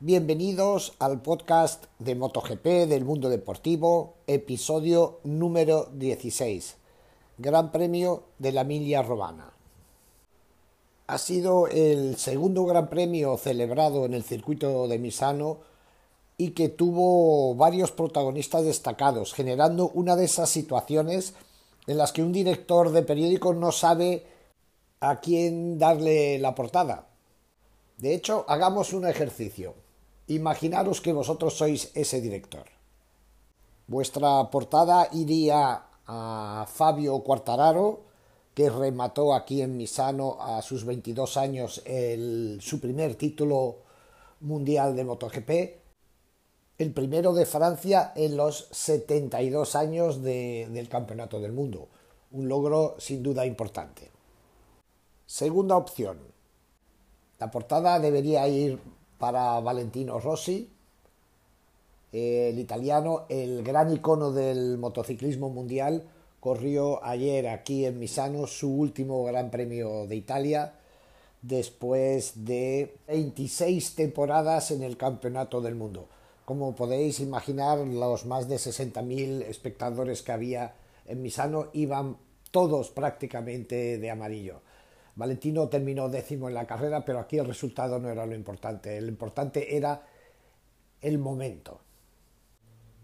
Bienvenidos al podcast de MotoGP del mundo deportivo, episodio número 16, Gran Premio de la Emilia Romana. Ha sido el segundo Gran Premio celebrado en el circuito de Misano y que tuvo varios protagonistas destacados, generando una de esas situaciones en las que un director de periódico no sabe a quién darle la portada. De hecho, hagamos un ejercicio. Imaginaros que vosotros sois ese director. Vuestra portada iría a Fabio Quartararo, que remató aquí en Misano a sus 22 años su primer título mundial de MotoGP, el primero de Francia en los 72 años del Campeonato del Mundo. Un logro sin duda importante. Segunda opción. La portada debería ir para Valentino Rossi, el italiano, el gran icono del motociclismo mundial, corrió ayer aquí en Misano su último Gran Premio de Italia después de 26 temporadas en el Campeonato del Mundo. Como podéis imaginar, los más de 60.000 espectadores que había en Misano iban todos prácticamente de amarillo. Valentino terminó décimo en la carrera, pero aquí el resultado no era lo importante. Lo importante era el momento.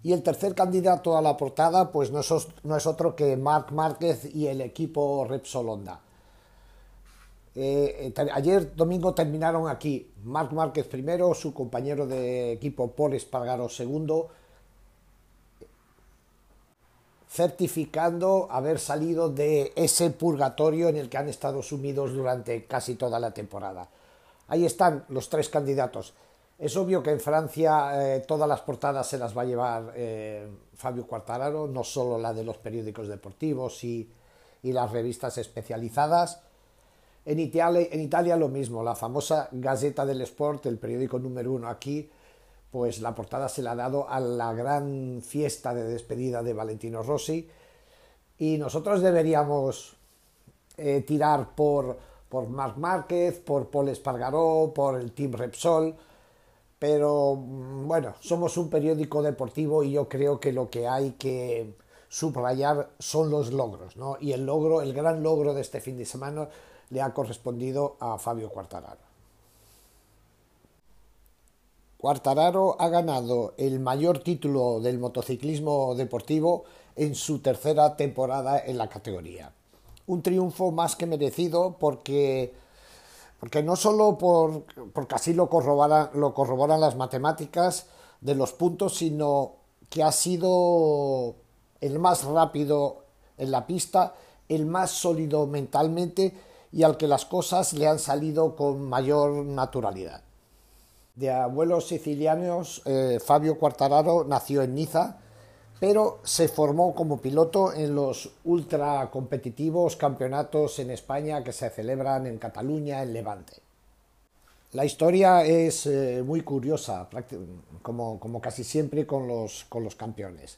Y el tercer candidato a la portada, pues no es, otro que Marc Márquez y el equipo Repsol Honda. Eh, ayer domingo terminaron aquí Marc Márquez primero, su compañero de equipo Paul Espargaro segundo, certificando haber salido de ese purgatorio en el que han estado sumidos durante casi toda la temporada. Ahí están los tres candidatos. Es obvio que en Francia eh, todas las portadas se las va a llevar eh, Fabio Quartararo, no solo la de los periódicos deportivos y las revistas especializadas, en Italia, en Italia lo mismo, la famosa Gazeta del Sport, el periódico número uno aquí, pues la portada se la ha dado a la gran fiesta de despedida de Valentino Rossi y nosotros deberíamos eh, tirar por, por Marc Márquez, por Paul Espargaró, por el Team Repsol, pero mm, bueno, somos un periódico deportivo y yo creo que lo que hay que subrayar son los logros, ¿no? Y el logro, el gran logro de este fin de semana le ha correspondido a Fabio Quartararo. Quartararo ha ganado el mayor título del motociclismo deportivo en su tercera temporada en la categoría. Un triunfo más que merecido porque, porque no solo por, porque así lo corroboran las matemáticas de los puntos, sino que ha sido el más rápido en la pista, el más sólido mentalmente y al que las cosas le han salido con mayor naturalidad. De abuelos sicilianos, eh, Fabio Quartararo nació en Niza, pero se formó como piloto en los ultra competitivos campeonatos en España que se celebran en Cataluña, en Levante. La historia es eh, muy curiosa, como, casi siempre con los, con los campeones.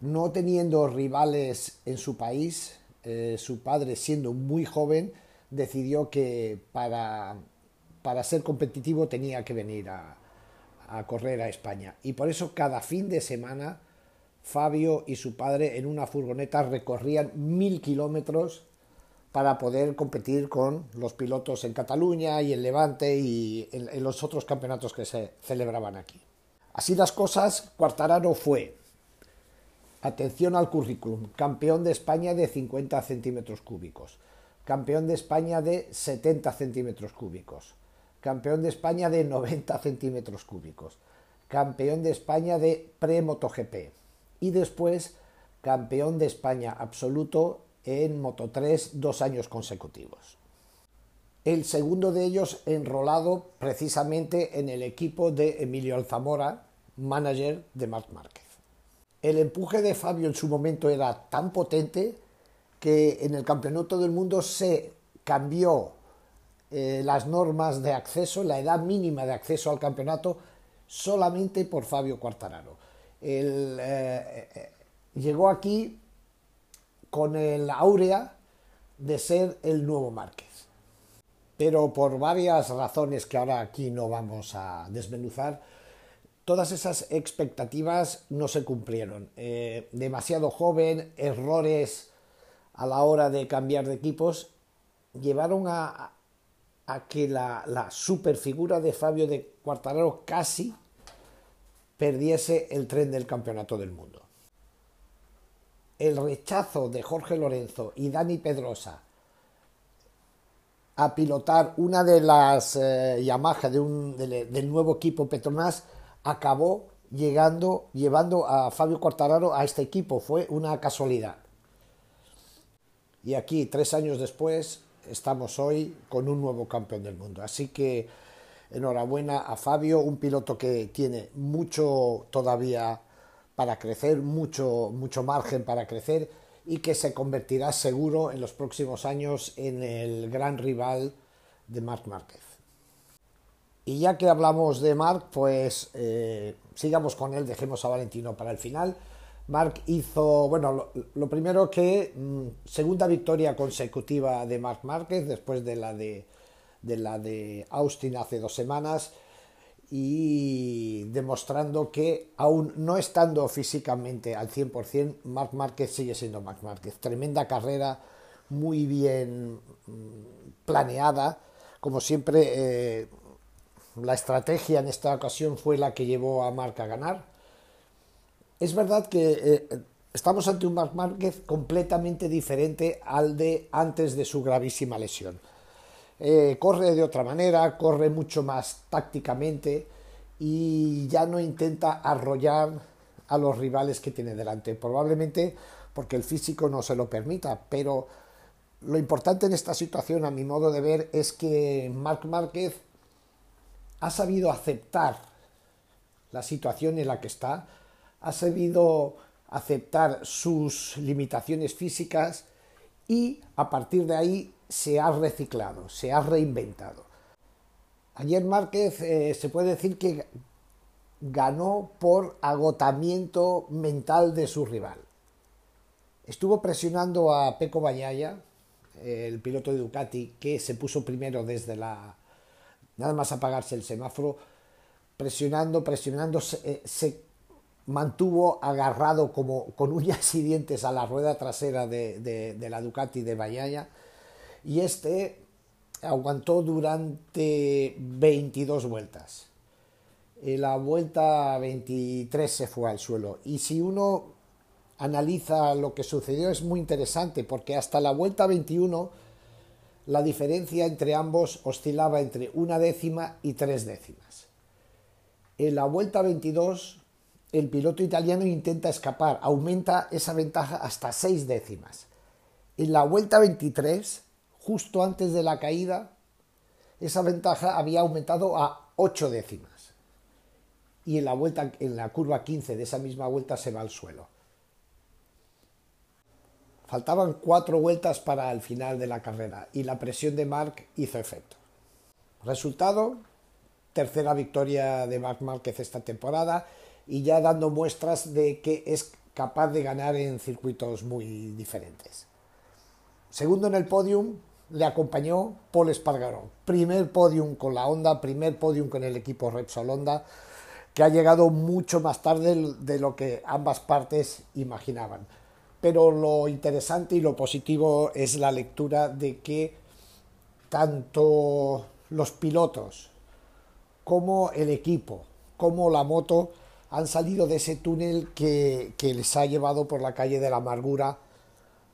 No teniendo rivales en su país, eh, su padre siendo muy joven, decidió que para, para ser competitivo tenía que venir a, correr a España. Y por eso cada fin de semana Fabio y su padre en una furgoneta recorrían mil kilómetros para poder competir con los pilotos en Cataluña y en Levante y en, en, los otros campeonatos que se celebraban aquí. Así las cosas, Cuartararo fue, atención al currículum, campeón de España de 50 centímetros cúbicos, campeón de España de 70 centímetros cúbicos, campeón de España de 90 centímetros cúbicos, campeón de España de pre-MotoGP y después campeón de España absoluto en Moto3 dos años consecutivos. El segundo de ellos enrolado precisamente en el equipo de Emilio Alzamora, manager de Marc Márquez. El empuje de Fabio en su momento era tan potente que en el Campeonato del Mundo se cambió eh, las normas de acceso, la edad mínima de acceso al campeonato, solamente por Fabio Quartararo. Eh, eh, llegó aquí con el áurea de ser el nuevo Márquez. pero por varias razones que ahora aquí no vamos a desmenuzar, todas esas expectativas no se cumplieron. Eh, demasiado joven, errores a la hora de cambiar de equipos, llevaron a, que la, la superfigura de Fabio de Quartararo casi perdiese el tren del campeonato del mundo. El rechazo de Jorge Lorenzo y Dani Pedrosa a pilotar una de las eh, Yamaha de un, del nuevo equipo Petronas, acabó llegando, llevando a Fabio Quartararo a este equipo. Fue una casualidad. Y aquí, tres años después, estamos hoy con un nuevo campeón del mundo. Así que enhorabuena a Fabio, un piloto que tiene mucho todavía para crecer, mucho, mucho margen para crecer y que se convertirá seguro en los próximos años en el gran rival de Marc Márquez. Y ya que hablamos de Marc, pues eh, sigamos con él, dejemos a Valentino para el final. Marc hizo, bueno, lo, primero que mm, segunda victoria consecutiva de Marc Márquez después de la de, de la de Austin hace dos semanas y demostrando que aún no estando físicamente al 100%, Marc Márquez sigue siendo Marc Márquez. Tremenda carrera, muy bien mm, planeada. Como siempre, eh, la estrategia en esta ocasión fue la que llevó a Marc a ganar. Es verdad que eh, estamos ante un Marc Márquez completamente diferente al de antes de su gravísima lesión eh, corre de otra manera, corre mucho más tácticamente y ya no intenta arrollar a los rivales que tiene delante. Probablemente porque el físico no se lo permita, pero lo importante en esta situación, a mi modo de ver, es que Marc Márquez ha sabido aceptar la situación en la que está, ha sabido aceptar sus limitaciones físicas y a partir de ahí se ha reciclado, se ha reinventado. Ayer Márquez eh, se puede decir que ganó por agotamiento mental de su rival. Estuvo presionando a Peco Bañaya, el piloto de Ducati, que se puso primero desde la... nada más apagarse el semáforo, presionando, presionando, se, eh, mantuvo agarrado como con uñas y dientes a la rueda trasera de, de la Ducati de Bañaya y este aguantó durante 22 vueltas. En la vuelta 23 se fue al suelo. Y si uno analiza lo que sucedió es muy interesante porque hasta la vuelta 21 la diferencia entre ambos oscilaba entre una décima y tres décimas. En la vuelta 22 el piloto italiano intenta escapar, aumenta esa ventaja hasta seis décimas. En la vuelta 23 justo antes de la caída, esa ventaja había aumentado a 8 décimas. Y en la, vuelta, en la curva 15 de esa misma vuelta se va al suelo. Faltaban cuatro vueltas para el final de la carrera y la presión de Marc hizo efecto. Resultado, tercera victoria de Marc Márquez esta temporada y ya dando muestras de que es capaz de ganar en circuitos muy diferentes. Segundo en el podium, le acompañó Paul Espargaró. Primer podium con la Honda, primer podium con el equipo Repsol Honda, que ha llegado mucho más tarde de lo que ambas partes imaginaban. Pero lo interesante y lo positivo es la lectura de que tanto los pilotos como el equipo, como la moto, han salido de ese túnel que, les ha llevado por la calle de la amargura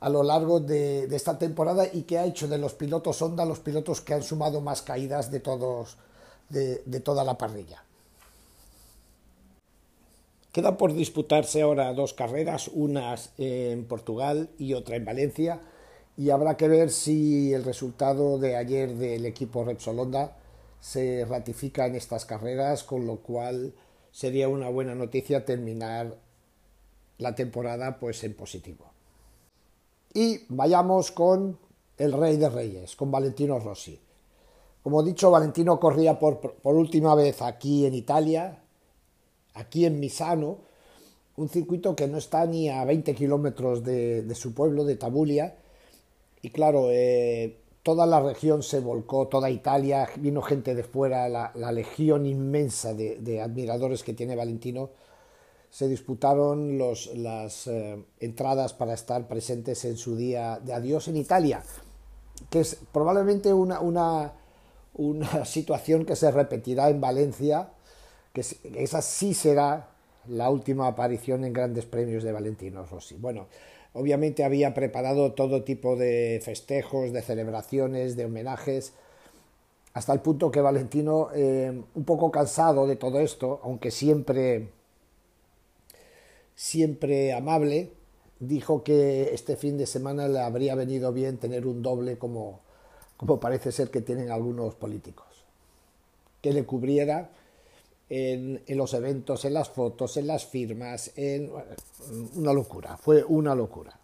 a lo largo de, esta temporada y que ha hecho de los pilotos Honda los pilotos que han sumado más caídas de todos de, toda la parrilla. Queda por disputarse ahora dos carreras, una en Portugal y otra en Valencia, y habrá que ver si el resultado de ayer del equipo Repsol Honda se ratifica en estas carreras, con lo cual sería una buena noticia terminar la temporada pues en positivo. Y vayamos con el Rey de Reyes, con Valentino Rossi. Como he dicho, Valentino corría por, última vez aquí en Italia, aquí en Misano, un circuito que no está ni a 20 kilómetros de, su pueblo, de Tabulia. Y claro, eh, toda la región se volcó, toda Italia, vino gente de fuera, la, legión inmensa de, admiradores que tiene Valentino, se disputaron las eh, entradas para estar presentes en su día de adiós en Italia, que es probablemente una, una, situación que se repetirá en Valencia, que esa sí será la última aparición en grandes premios de Valentino Rossi. Bueno, Obviamente había preparado todo tipo de festejos, de celebraciones, de homenajes, hasta el punto que Valentino, eh, un poco cansado de todo esto, aunque siempre, siempre amable, dijo que este fin de semana le habría venido bien tener un doble como, como parece ser que tienen algunos políticos, que le cubriera en, los eventos, en las fotos, en las firmas, en una locura, fue una locura.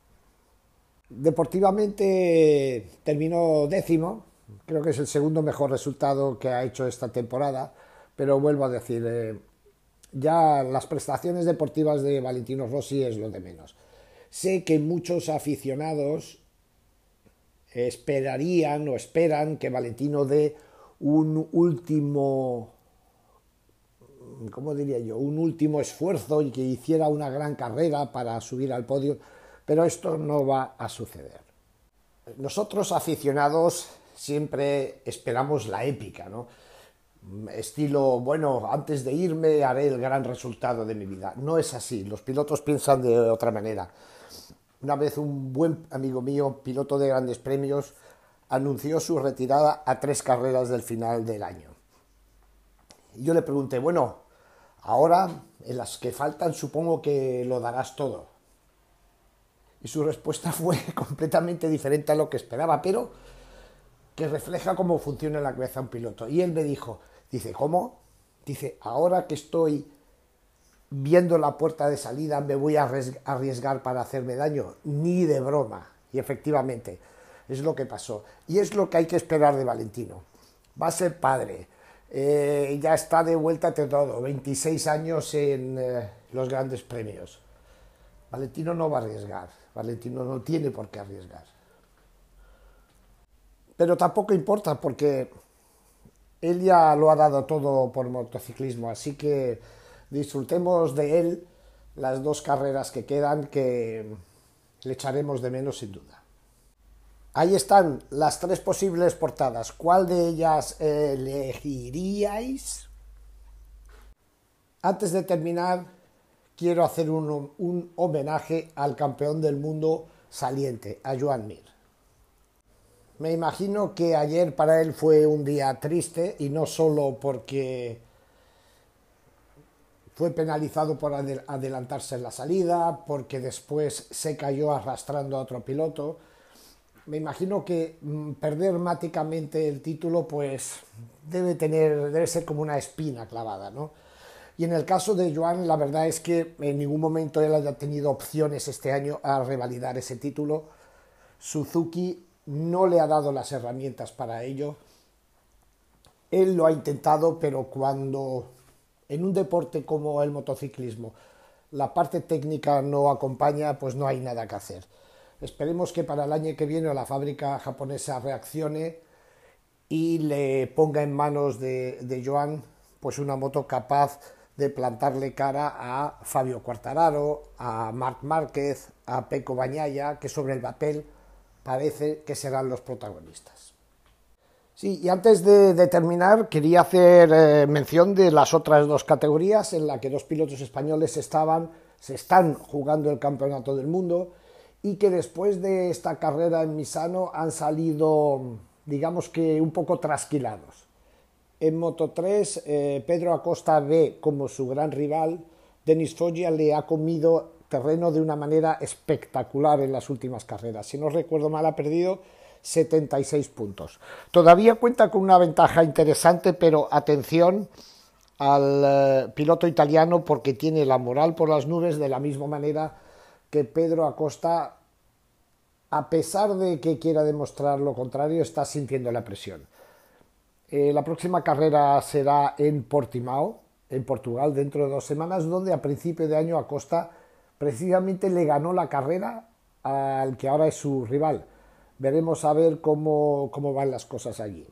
Deportivamente terminó décimo, creo que es el segundo mejor resultado que ha hecho esta temporada, pero vuelvo a decir, eh, ya las prestaciones deportivas de Valentino Rossi es lo de menos. Sé que muchos aficionados esperarían o esperan que Valentino dé un último ¿cómo diría yo?, un último esfuerzo y que hiciera una gran carrera para subir al podio, pero esto no va a suceder. Nosotros aficionados siempre esperamos la épica, ¿no? Estilo, bueno, antes de irme haré el gran resultado de mi vida. No es así, los pilotos piensan de otra manera. Una vez un buen amigo mío, piloto de grandes premios, anunció su retirada a tres carreras del final del año. Yo le pregunté, bueno, Ahora, en las que faltan, supongo que lo darás todo. Y su respuesta fue completamente diferente a lo que esperaba, pero que refleja cómo funciona la cabeza un piloto. Y él me dijo, dice, ¿cómo? Dice, ahora que estoy viendo la puerta de salida, me voy a arriesgar para hacerme daño. Ni de broma. Y efectivamente, es lo que pasó. Y es lo que hay que esperar de Valentino. Va a ser padre, eh, ya está de vuelta todo, 26 años en eh, los grandes premios. Valentino no va a arriesgar, Valentino no tiene por qué arriesgar. Pero tampoco importa porque él ya lo ha dado todo por motociclismo, así que disfrutemos de él las dos carreras que quedan que le echaremos de menos sin duda. Ahí están las tres posibles portadas. ¿Cuál de ellas elegiríais? Antes de terminar, quiero hacer un, homenaje al campeón del mundo saliente, a Joan Mir. Me imagino que ayer para él fue un día triste y no solo porque fue penalizado por adelantarse en la salida, porque después se cayó arrastrando a otro piloto, me imagino que mm, perder máticamente el título pues debe tener debe ser como una espina clavada no y en el caso de Joan la verdad es que en ningún momento él haya tenido opciones este año a revalidar ese título. Suzuki no le ha dado las herramientas para ello. Él lo ha intentado pero cuando en un deporte como el motociclismo la parte técnica no acompaña pues no hay nada que hacer Esperemos que para el año que viene la fábrica japonesa reaccione y le ponga en manos de, Joan pues una moto capaz de plantarle cara a Fabio Quartararo, a Marc Márquez, a Peco Bañaya, que sobre el papel parece que serán los protagonistas. Sí, y antes de, terminar, quería hacer eh, mención de las otras dos categorías en las que dos pilotos españoles estaban, se están jugando el campeonato del mundo y que después de esta carrera en Misano han salido, digamos que un poco trasquilados. En Moto 3, eh, Pedro Acosta ve como su gran rival, Denis Foggia le ha comido terreno de una manera espectacular en las últimas carreras. Si no recuerdo mal, ha perdido 76 puntos. Todavía cuenta con una ventaja interesante, pero atención al eh, piloto italiano porque tiene la moral por las nubes de la misma manera que Pedro Acosta, a pesar de que quiera demostrar lo contrario, está sintiendo la presión. Eh, la próxima carrera será en Portimao, en Portugal, dentro de dos semanas, donde a principio de año Acosta precisamente le ganó la carrera al que ahora es su rival, Veremos a ver cómo, cómo van las cosas allí.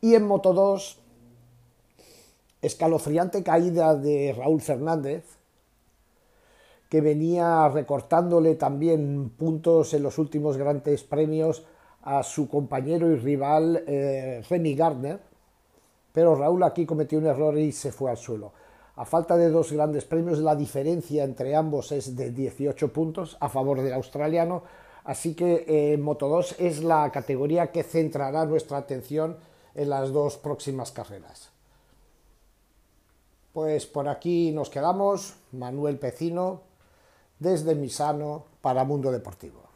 Y en Moto 2, escalofriante caída de Raúl Fernández, que venía recortándole también puntos en los últimos grandes premios a su compañero y rival eh, Remy Gardner, pero Raúl aquí cometió un error y se fue al suelo. A falta de dos grandes premios, la diferencia entre ambos es de 18 puntos a favor del australiano, así que eh, Moto 2 es la categoría que centrará nuestra atención en las dos próximas carreras. Pues por aquí nos quedamos, Manuel Pecino, desde Misano para Mundo Deportivo.